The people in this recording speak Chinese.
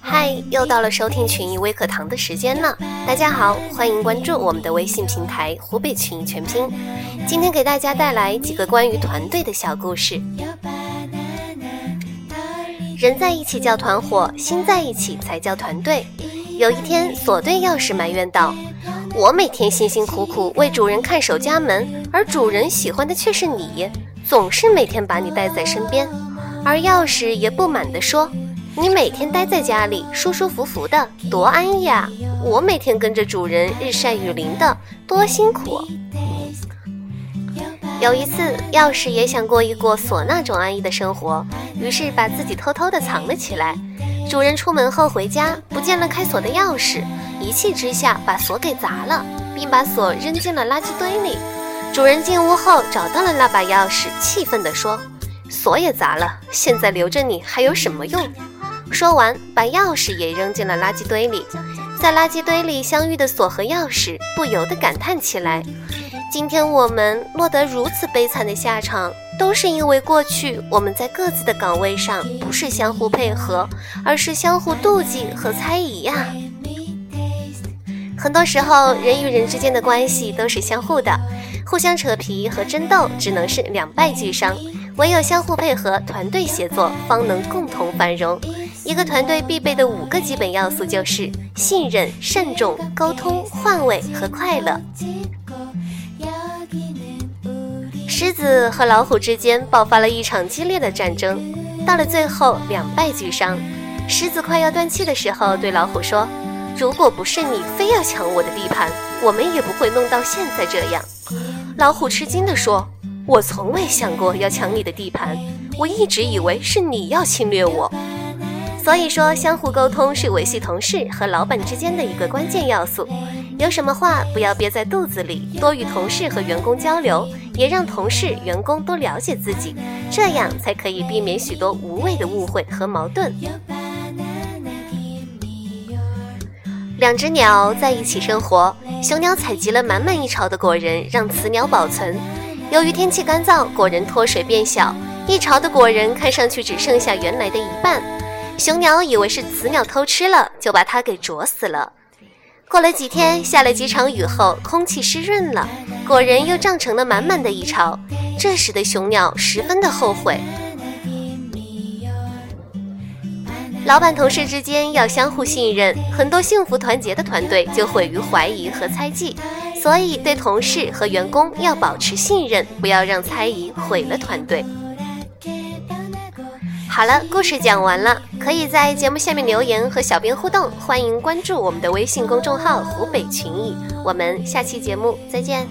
嗨，又到了收听群艺微课堂的时间了。大家好，欢迎关注我们的微信平台“湖北群艺全拼”。今天给大家带来几个关于团队的小故事。人在一起叫团伙，心在一起才叫团队。有一天，锁队钥匙埋怨道：“我每天辛辛苦苦为主人看守家门，而主人喜欢的却是你，总是每天把你带在身边。”而钥匙也不满地说。你每天待在家里，舒舒服服的，多安逸啊！我每天跟着主人日晒雨淋的，多辛苦。有一次，钥匙也想过一过锁那种安逸的生活，于是把自己偷偷的藏了起来。主人出门后回家，不见了开锁的钥匙，一气之下把锁给砸了，并把锁扔进了垃圾堆里。主人进屋后找到了那把钥匙，气愤地说：“锁也砸了，现在留着你还有什么用？”说完，把钥匙也扔进了垃圾堆里。在垃圾堆里相遇的锁和钥匙，不由得感叹起来：“今天我们落得如此悲惨的下场，都是因为过去我们在各自的岗位上不是相互配合，而是相互妒忌和猜疑呀。”很多时候，人与人之间的关系都是相互的，互相扯皮和争斗只能是两败俱伤，唯有相互配合、团队协作，方能共同繁荣。一个团队必备的五个基本要素就是信任、慎重、沟通、换位和快乐。狮子和老虎之间爆发了一场激烈的战争，到了最后两败俱伤。狮子快要断气的时候，对老虎说：“如果不是你非要抢我的地盘，我们也不会弄到现在这样。”老虎吃惊地说：“我从未想过要抢你的地盘，我一直以为是你要侵略我。”所以说，相互沟通是维系同事和老板之间的一个关键要素。有什么话不要憋在肚子里，多与同事和员工交流，也让同事、员工多了解自己，这样才可以避免许多无谓的误会和矛盾。两只鸟在一起生活，雄鸟采集了满满一巢的果仁，让雌鸟保存。由于天气干燥，果仁脱水变小，一巢的果仁看上去只剩下原来的一半。雄鸟以为是雌鸟偷吃了，就把它给啄死了。过了几天，下了几场雨后，空气湿润了，果仁又长成了满满的一巢。这时的雄鸟十分的后悔。老板同事之间要相互信任，很多幸福团结的团队就毁于怀疑和猜忌。所以，对同事和员工要保持信任，不要让猜疑毁了团队。好了，故事讲完了，可以在节目下面留言和小编互动，欢迎关注我们的微信公众号“湖北群艺”，我们下期节目再见。